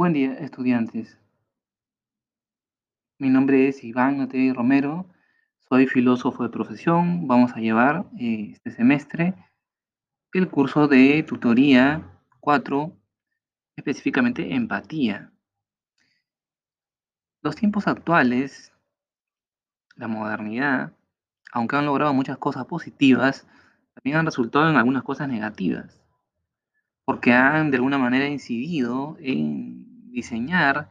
Buen día, estudiantes. Mi nombre es Iván Otey Romero, soy filósofo de profesión. Vamos a llevar eh, este semestre el curso de tutoría 4, específicamente empatía. Los tiempos actuales, la modernidad, aunque han logrado muchas cosas positivas, también han resultado en algunas cosas negativas, porque han de alguna manera incidido en diseñar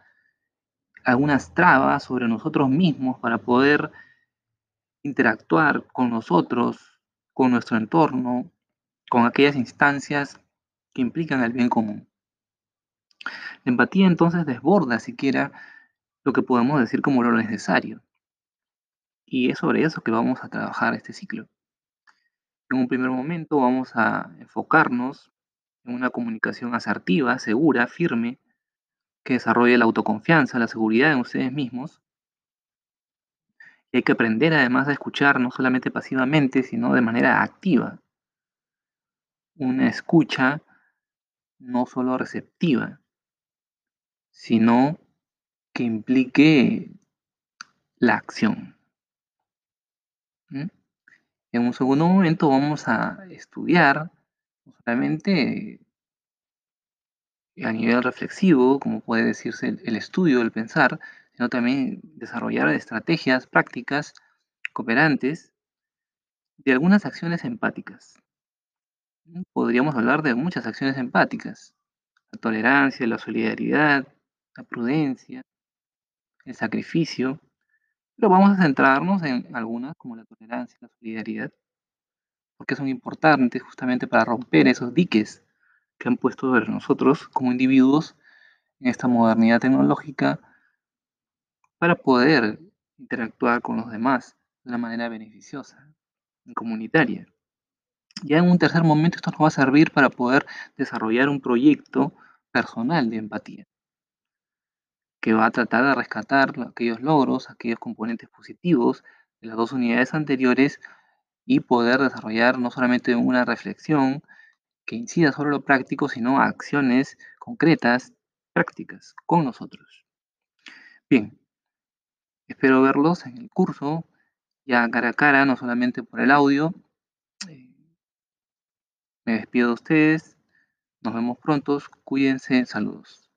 algunas trabas sobre nosotros mismos para poder interactuar con nosotros, con nuestro entorno, con aquellas instancias que implican el bien común. La empatía entonces desborda siquiera lo que podemos decir como lo necesario. Y es sobre eso que vamos a trabajar este ciclo. En un primer momento vamos a enfocarnos en una comunicación asertiva, segura, firme, que desarrolle la autoconfianza, la seguridad en ustedes mismos. Y hay que aprender además a escuchar no solamente pasivamente, sino de manera activa. Una escucha no solo receptiva, sino que implique la acción. ¿Mm? En un segundo momento vamos a estudiar no solamente a nivel reflexivo, como puede decirse el, estudio, el pensar, sino también desarrollar estrategias prácticas cooperantes de algunas acciones empáticas. Podríamos hablar de muchas acciones empáticas. La tolerancia, la solidaridad, la prudencia, el sacrificio. Pero vamos a centrarnos en algunas como la tolerancia, la solidaridad, porque son importantes justamente para romper esos diques que han puesto sobre nosotros como individuos en esta modernidad tecnológica para poder interactuar con los demás de una manera beneficiosa y comunitaria. Ya en un tercer momento esto nos va a servir para poder desarrollar un proyecto personal de empatía que va a tratar de rescatar aquellos logros, aquellos componentes positivos de las dos unidades anteriores y poder desarrollar no solamente una reflexión, que incida sobre lo práctico, sino acciones concretas, prácticas, con nosotros. Bien, espero verlos en el curso, ya cara a cara, no solamente por el audio. Eh, me despido de ustedes, nos vemos pronto, cuídense, saludos.